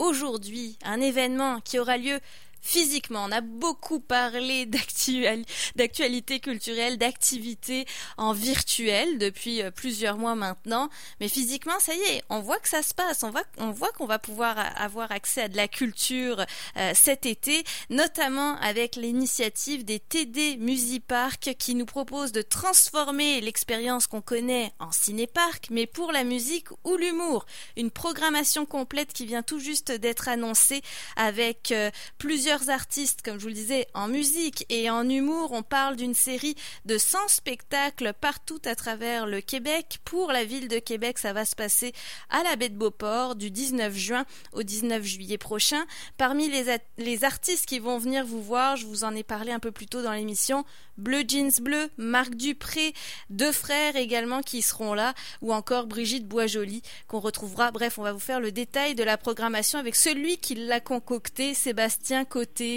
aujourd'hui un événement qui aura lieu physiquement. On a beaucoup parlé d'actualité culturelle, d'activités en virtuel depuis euh, plusieurs mois maintenant. Mais physiquement, ça y est, on voit que ça se passe. On voit, on voit qu'on va pouvoir avoir accès à de la culture euh, cet été, notamment avec l'initiative des TD Musipark qui nous propose de transformer l'expérience qu'on connaît en cinépark, mais pour la musique ou l'humour. Une programmation complète qui vient tout juste d'être annoncée avec euh, plusieurs artistes, comme je vous le disais, en musique et en humour. On parle d'une série de 100 spectacles partout à travers le Québec. Pour la ville de Québec, ça va se passer à la baie de Beauport du 19 juin au 19 juillet prochain. Parmi les, les artistes qui vont venir vous voir, je vous en ai parlé un peu plus tôt dans l'émission, Bleu Jeans Bleu, Marc Dupré, deux frères également qui seront là, ou encore Brigitte Boisjoli qu'on retrouvera. Bref, on va vous faire le détail de la programmation avec celui qui l'a concocté, Sébastien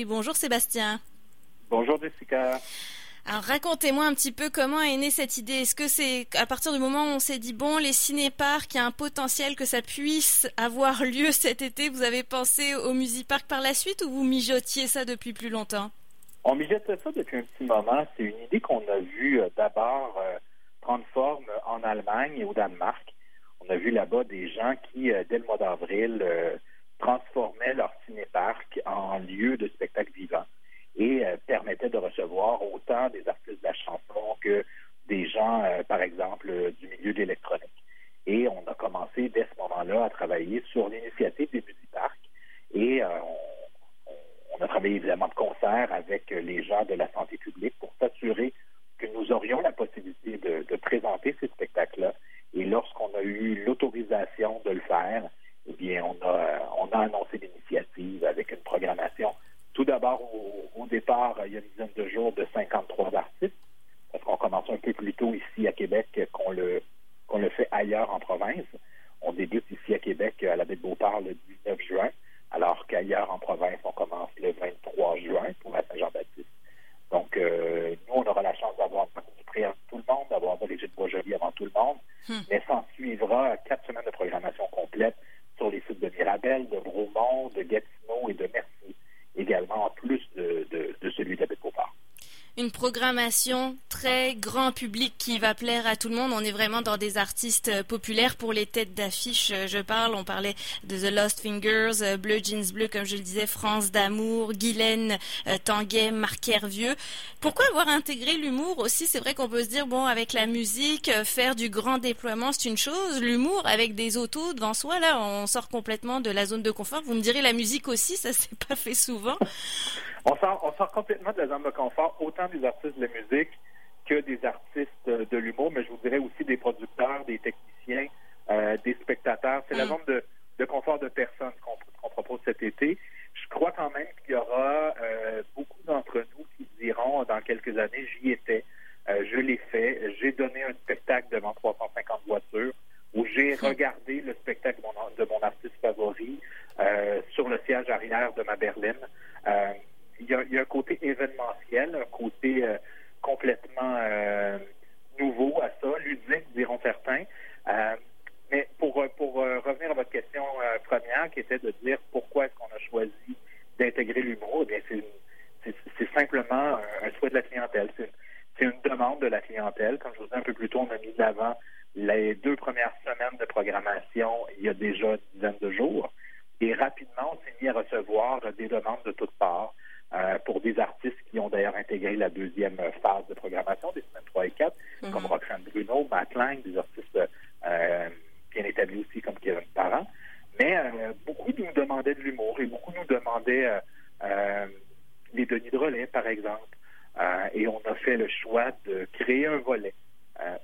Bonjour Sébastien. Bonjour Jessica. Alors racontez-moi un petit peu comment est née cette idée. Est-ce que c'est à partir du moment où on s'est dit bon les cinéparks, il y a un potentiel que ça puisse avoir lieu cet été, vous avez pensé au Musipark par la suite ou vous mijotiez ça depuis plus longtemps? On mijotait ça depuis un petit moment. C'est une idée qu'on a vue euh, d'abord euh, prendre forme en Allemagne et au Danemark. On a vu là-bas des gens qui, euh, dès le mois d'avril, transformaient leur cinéparc en lieu de spectacle vivant et euh, permettaient de recevoir autant des artistes de la chanson que des gens, euh, par exemple, euh, du milieu de l'électronique. Et on a commencé dès ce moment-là à travailler sur l'initiative des musiparks et on, a travaillé évidemment de concert avec les gens de la santé publique pour s'assurer que nous aurions la possibilité de, de présenter ces spectacles-là. Et lorsqu'on a eu l'autorisation de le faire, eh bien, on a, on a annoncé l'initiative avec une programmation. Tout d'abord, au, départ, il y a une dizaine de jours, de 53 artistes, parce qu'on commence un peu plus tôt ici à Québec qu'on le, qu'on le fait en province. On débute ici à Québec, à la baie de Beauport, le 19 juin, alors qu'ailleurs en province, on commence le 23 juin pour la Saint-Jean-Baptiste. Donc, euh, nous, on aura la chance d'avoir prêt avant tout le monde, d'avoir Brigitte Boisjoli avant tout le monde, hmm. mais s'en suivra quatre semaines de programmation complète sur les sites de Mirabel, de Bromont, de Gatineau et de Merci, également en plus de, de, celui d'Abbé Beauport une programmation très grand public qui va plaire à tout le monde. On est vraiment dans des artistes euh, populaires pour les têtes d'affiche. Euh, je parle, on parlait de The Lost Fingers, euh, Bleu Jeans Bleu, comme je le disais, France d'amour, Guylaine Tanguay, Marc Hervieux. Pourquoi avoir intégré l'humour aussi? C'est vrai qu'on peut se dire, bon, avec la musique, faire du grand déploiement, c'est une chose. L'humour, avec des autos devant soi, là, on sort complètement de la zone de confort. Vous me direz, la musique aussi, ça s'est pas fait souvent. On sort, on sort complètement de la zone de confort, autant des artistes de la musique que des artistes de l'humour, mais je vous dirais aussi des producteurs, des techniciens, euh, des spectateurs. C'est la mm. zone de, de, confort de personnes qu'on propose cet été. Je crois quand même qu'il y aura euh, beaucoup d'entre nous qui diront dans quelques années, j'y étais, euh, je l'ai fait, j'ai donné un spectacle devant 350 voitures où j'ai mm. regardé le spectacle de mon, de mon artiste favori sur le siège arrière de ma berline il y, a, un côté événementiel, un côté euh, complètement euh, nouveau à ça, ludique, diront certains. Euh, mais pour, pour revenir à votre question première, qui était de dire pourquoi est-ce qu'on a choisi d'intégrer l'humour, eh bien c'est simplement un, souhait de la clientèle. C'est une demande de la clientèle. Comme je vous disais un peu plus tôt, on a mis avant les deux premières semaines de programmation il y a déjà une dizaine de jours. Et rapidement, on s'est mis à recevoir des demandes de toutes parts. Euh, pour des artistes qui ont d'ailleurs intégré la deuxième phase de programmation des semaines 3 et 4, mhm. comme Roxane Bruno, Matt Lang, des artistes euh, bien établis aussi comme Kevin Parent. Mais euh, beaucoup nous demandaient de l'humour et beaucoup nous demandaient les Denis de relais, par exemple. et on a fait le choix de créer un volet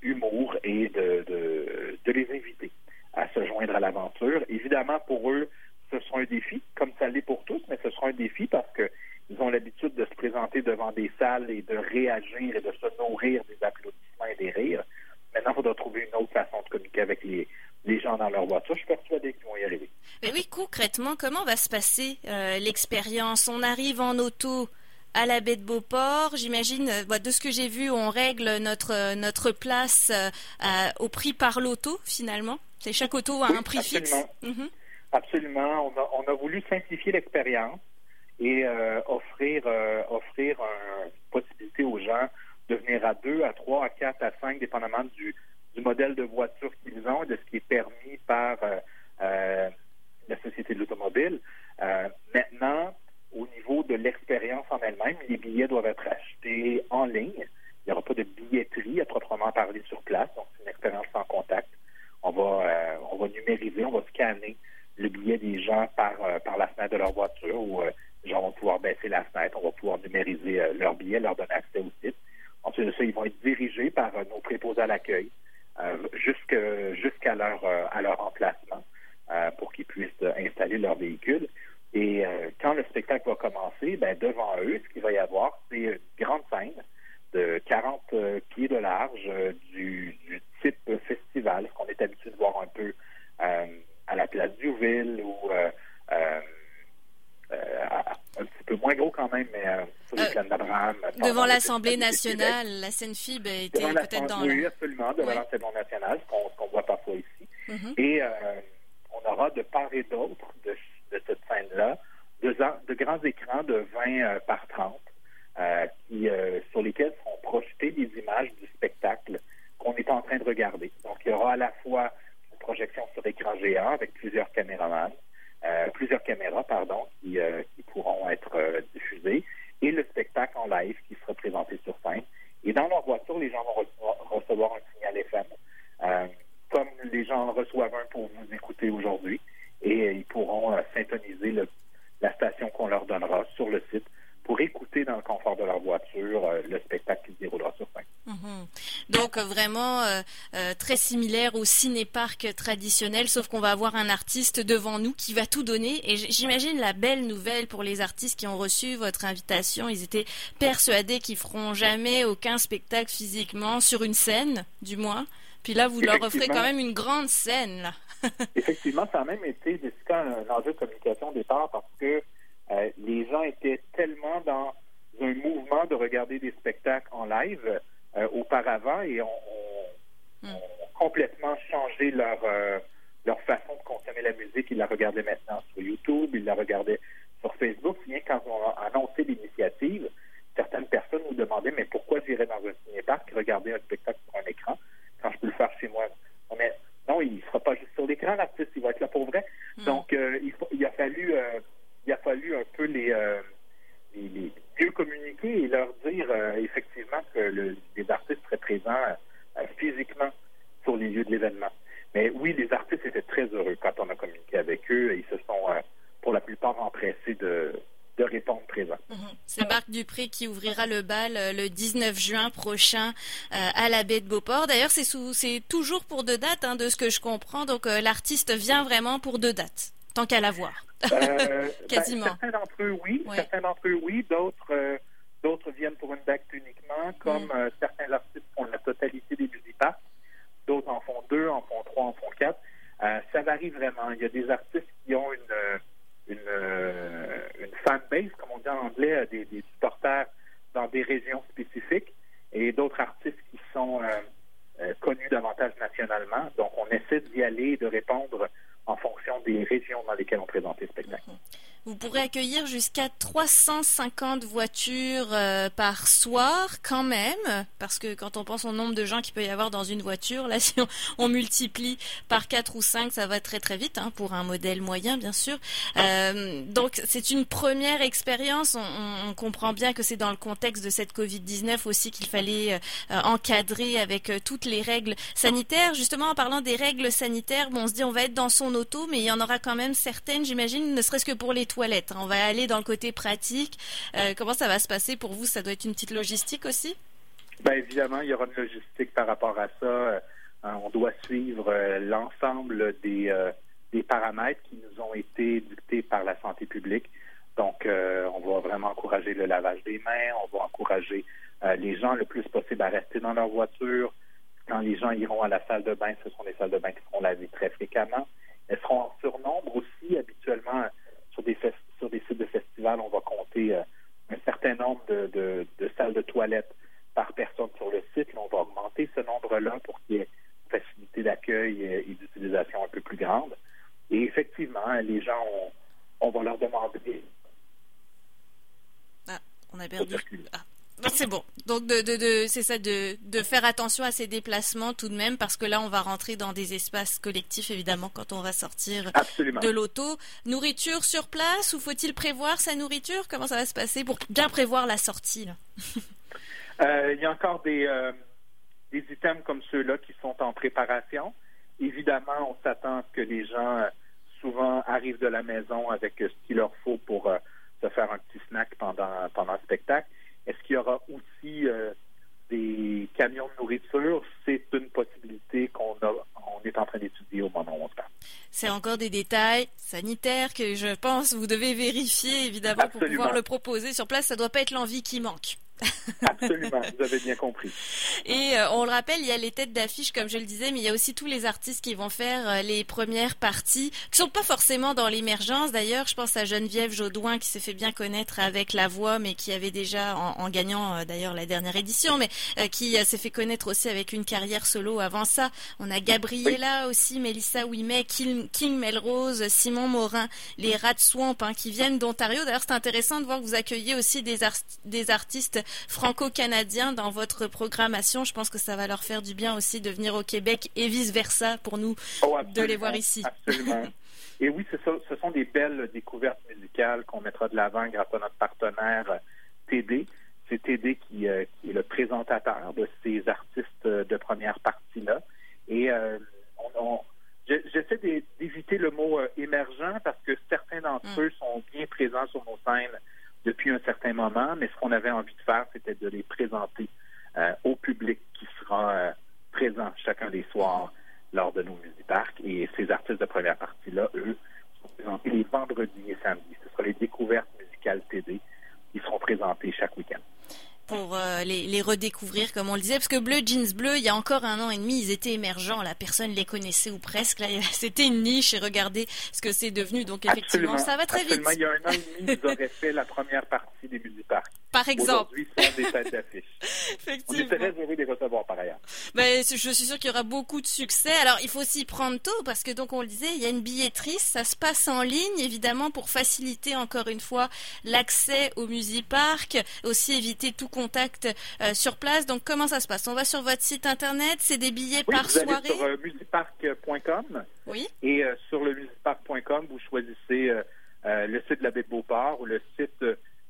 humour et de, de, de les inviter à se joindre à l'aventure. Évidemment, pour eux, ce sera un défi, comme ça l'est pour tous, mais ce sera un défi parce que ils ont l'habitude de se présenter devant des salles et de réagir et de se nourrir des applaudissements et des rires. Maintenant, il faudra trouver une autre façon de communiquer avec les, les gens dans leur voiture. Je suis persuadé qu'ils vont y arriver. Mais oui, concrètement, comment va se passer euh, l'expérience? On arrive en auto à la baie de Beauport. J'imagine, euh, de ce que j'ai vu, on règle notre, notre place euh, au prix par l'auto, finalement. C'est chaque auto a un prix fixe. Absolument. On a, voulu simplifier l'expérience et euh, offrir, euh, offrir une possibilité aux gens de venir à deux, à trois, à quatre, à cinq, dépendamment du, du modèle de voiture qu'ils ont et de ce qui est permis par euh, la Société de l'automobile. maintenant, au niveau de l'expérience en elle-même, les billets doivent être achetés en ligne. Il n'y aura pas de billetterie à proprement parler sur place, donc c'est une expérience sans contact. On va, on va numériser, on va scanner le billet des gens par, euh, par la fenêtre de leur voiture ou euh, les gens vont pouvoir baisser la fenêtre, on va pouvoir numériser euh, leur billet, leur donner accès au site. Ensuite de ça, ils vont être dirigés par nos l'accueil jusqu'à leur, leur emplacement pour qu'ils puissent installer leur véhicule. Et quand le spectacle va commencer, ben, devant eux, ce qu'il va y avoir, c'est une grande scène de 40 pieds de large du, du, type festival, ce qu'on est habitué de voir un peu à la place Duville ou euh, euh, euh, un petit peu moins gros quand même, mais sur les plaines d'Abraham. Devant l'Assemblée nationale, la scène FIB était peut-être dans Oui, absolument, devant l'Assemblée nationale, ce qu'on voit parfois ici. Mm-hmm. Et on aura de part et d'autre de, cette scène-là de, de, grands écrans de 20 par 30 qui, sur lesquels sont projetées des images du spectacle qu'on est en train de regarder. Donc, il y aura à la fois projection sur écran géant avec plusieurs caméramans, euh, plusieurs caméras, pardon, qui, euh, pourront être euh, diffusées, le spectacle en live qui sera présenté sur scène. Et dans leur voiture, les gens vont recevoir, un signal FM, comme les gens reçoivent un pour vous écouter aujourd'hui, et ils pourront syntoniser la station qu'on leur donnera sur le site pour écouter dans le confort de leur voiture le spectacle qui se déroulera sur scène. Mhm. Donc euh, vraiment euh, euh, très similaire au ciné-parc traditionnel, sauf qu'on va avoir un artiste devant nous qui va tout donner. Et j'imagine la belle nouvelle pour les artistes qui ont reçu votre invitation. Ils étaient persuadés qu'ils feront jamais aucun spectacle physiquement sur une scène, du moins. Puis là, vous leur offrez quand même une grande scène. Là. Effectivement, ça a même été un, enjeu de communication au départ parce que les gens étaient tellement dans un mouvement de regarder des spectacles en live euh, auparavant et ont, hmm. complètement changé leur, euh, leur façon de consommer la musique. Ils la regardaient maintenant sur YouTube, ils la regardaient sur Facebook. Bien quand on a annoncé l'initiative, certaines personnes nous demandaient mais pourquoi j'irais dans un ciné-parc regarder un spectacle sur un écran? Quand je peux le faire chez moi? Mais non, il ne sera pas juste sur l'écran, l'artiste, il va être là pour vrai. Hmm. Donc, euh, il, il, a fallu il a fallu un peu les, les, mieux communiquer et leur dire euh, effectivement que le, les artistes seraient présents euh, physiquement de l'événement. Mais oui, les artistes étaient très heureux quand on a communiqué avec eux et ils se sont, euh, pour la plupart, empressés de, de répondre présent. Mhm. C'est Marc Dupré qui ouvrira le bal le 19 juin prochain à la baie de Beauport. D'ailleurs, c'est, toujours pour deux dates, hein, de ce que je comprends. Donc, l'artiste vient vraiment pour deux dates, tant qu'à la voir. Euh, ben, Quasiment. certains d'entre eux, oui. Certains d'entre eux, oui. D'autres, euh, d'autres viennent pour une date uniquement, comme mm. euh, certains artistes font la totalité des musipas. D'autres en font deux, en font trois, en font quatre. ça varie vraiment. Il y a des artistes qui ont une, une, une fanbase, comme on dit en anglais, des, des supporters dans des régions spécifiques, et d'autres artistes qui sont connus davantage nationalement. Donc, on essaie d'y aller et de répondre en fonction des régions dans lesquelles on présente les spectacles. Vous pourrez accueillir jusqu'à 350 voitures euh, par soir quand même, parce que quand on pense au nombre de gens qu'il peut y avoir dans une voiture, là si on, multiplie par 4 ou 5, ça va très très vite, hein, pour un modèle moyen bien sûr. Euh, donc c'est une première expérience, on, comprend bien que c'est dans le contexte de cette Covid-19 aussi qu'il fallait euh, encadrer avec toutes les règles sanitaires. Justement en parlant des règles sanitaires, bon, on se dit on va être dans son auto, mais il y en aura quand même certaines, j'imagine, ne serait-ce que pour les toilettes. Hein. On va aller dans le côté pratique. Euh, comment ça va se passer pour vous? Ça doit être une petite logistique aussi? Bien évidemment, il y aura une logistique par rapport à ça. Euh, on doit suivre euh, l'ensemble des, des paramètres qui nous ont été dictés par la santé publique. Donc, on va vraiment encourager le lavage des mains, on va encourager les gens le plus possible à rester dans leur voiture. Quand les gens iront à la salle de bain, ce sont des salles de bain qui seront lavées très fréquemment. Elles seront en surnombre aussi. Habituellement, sur des, sur des sites de festivals, on va compter euh, un certain nombre de, salles de toilettes par personne sur le site. on va augmenter ce nombre-là pour qu'il y ait une facilité d'accueil et, d'utilisation un peu plus grande. Et effectivement, leur demander. Ah, on a perdu. Ah. C'est bon. Donc de, de, de c'est ça de, de faire attention à ces déplacements tout de même parce que là on va rentrer dans des espaces collectifs évidemment quand on va sortir de l'auto. Nourriture sur place ou faut-il prévoir sa nourriture? Comment ça va se passer pour bien prévoir la sortie euh, Il y a encore des euh, des items comme ceux-là qui sont en préparation. Évidemment, on s'attend à ce que les gens euh, souvent arrivent de la maison avec ce qu'il leur faut pour se faire un petit snack pendant pendant le spectacle. Est-ce qu'il y aura aussi euh, des camions de nourriture? C'est une possibilité qu'on on est en train d'étudier au moment où on se parle. C'est encore des détails sanitaires que je pense vous devez vérifier évidemment pour pouvoir le proposer sur place. Ça ne doit pas être l'envie qui manque. Absolument, vous avez bien compris. Et euh, on le rappelle, il y a les têtes d'affiche, comme je le disais, mais il y a aussi tous les artistes qui vont faire euh, les premières parties, qui sont pas forcément dans l'émergence. D'ailleurs, je pense à Geneviève Jaudoin qui s'est fait bien connaître avec la voix, mais qui avait déjà, en, gagnant euh, d'ailleurs la dernière édition, mais qui s'est fait connaître aussi avec une carrière solo avant ça. On a Gabriella aussi, Melissa Ouimet, King, Melrose, Simon Morin, les Rats Swamp, hein, qui viennent d'Ontario. D'ailleurs, c'est intéressant de voir que vous accueillez aussi des, des artistes franco-canadiens dans votre programmation. Je pense que ça va leur faire du bien aussi de venir au Québec et vice-versa pour nous oh, de les voir ici. Absolument. et oui, ce sont des belles découvertes musicales qu'on mettra de l'avant grâce à notre partenaire euh, TD. C'est TD qui, euh, qui, est le présentateur de ces artistes euh, de première partie-là. Et on, j'essaie d'éviter le mot émergent parce que certains d'entre mm. eux sont bien présents sur nos scènes mais ce qu'on avait envie de faire, c'était de les présenter euh, au public qui sera euh, présent chacun des soirs lors de nos musiparcs. Et ces artistes de première partie-là, eux, sont présentés les vendredis et samedis. Ce sera les découvertes musicales TD. Ils seront présentés chaque week-end pour euh, les, redécouvrir, comme on le disait, parce que Bleu Jeans Bleu, il y a encore un an et demi, ils étaient émergents, la personne les connaissait ou presque. Là, c'était une niche et regardez ce que c'est devenu. Donc effectivement, ça va très vite. Il y a un an et demi, ils auraient fait la première partie des Musiparks. Par exemple. Aujourd'hui, sont des têtes d'affiche. On est très heureux de les recevoir par ailleurs. Ben, je suis sûr qu'il y aura beaucoup de succès. Alors, il faut s'y prendre tôt parce que, donc, on le disait, il y a une billetterie. Ça se passe en ligne, évidemment, pour faciliter encore une fois l'accès au Musipark. Aussi éviter tout contact euh, sur place. Donc, comment ça se passe? On va sur votre site internet. C'est des billets par vous soirée? Allez sur euh, musipark.com. Oui. Et euh, sur le musipark.com, vous choisissez le site de la baie Beauport ou le site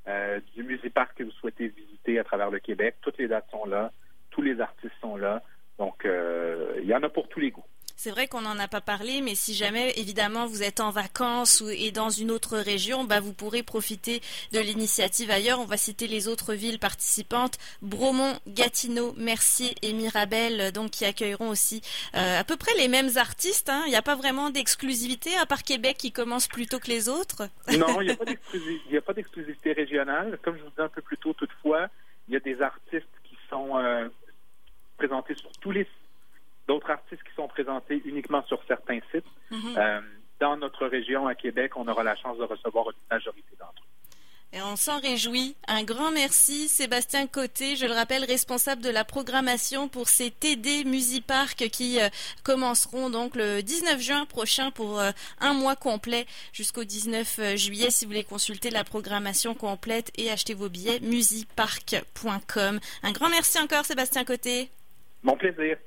euh, du Musipark que vous souhaitez visiter à travers le Québec. Toutes les dates sont là, tous les artistes sont là. Donc, euh, il y en a pour tous les goûts. C'est vrai qu'on n'en a pas parlé, mais si jamais, évidemment, vous êtes en vacances ou, et dans une autre région, bah, vous pourrez profiter de l'initiative ailleurs. On va citer les autres villes participantes. Bromont, Gatineau, Mercier et Mirabel, donc, qui accueilleront aussi euh, à peu près les mêmes artistes. Hein. Il n'y a pas vraiment d'exclusivité, à part Québec qui commence plus tôt que les autres. Non, il n'y a pas d'exclusivité régionale. Comme je vous disais un peu plus tôt, toutefois, il y a des artistes qui sont euh, présentés sur tous les d'autres artistes qui sont présentés uniquement sur certains sites. Mhm. Euh, dans notre région, à Québec, on aura la chance de recevoir une majorité d'entre eux. Et on s'en réjouit. Un grand merci, Sébastien Côté, je le rappelle, responsable de la programmation pour ces TD Musipark qui euh, commenceront donc le 19 juin prochain pour euh, un mois complet jusqu'au 19 juillet. Si vous voulez consulter la programmation complète et acheter vos billets, musipark.com. Un grand merci encore, Sébastien Côté. Mon plaisir.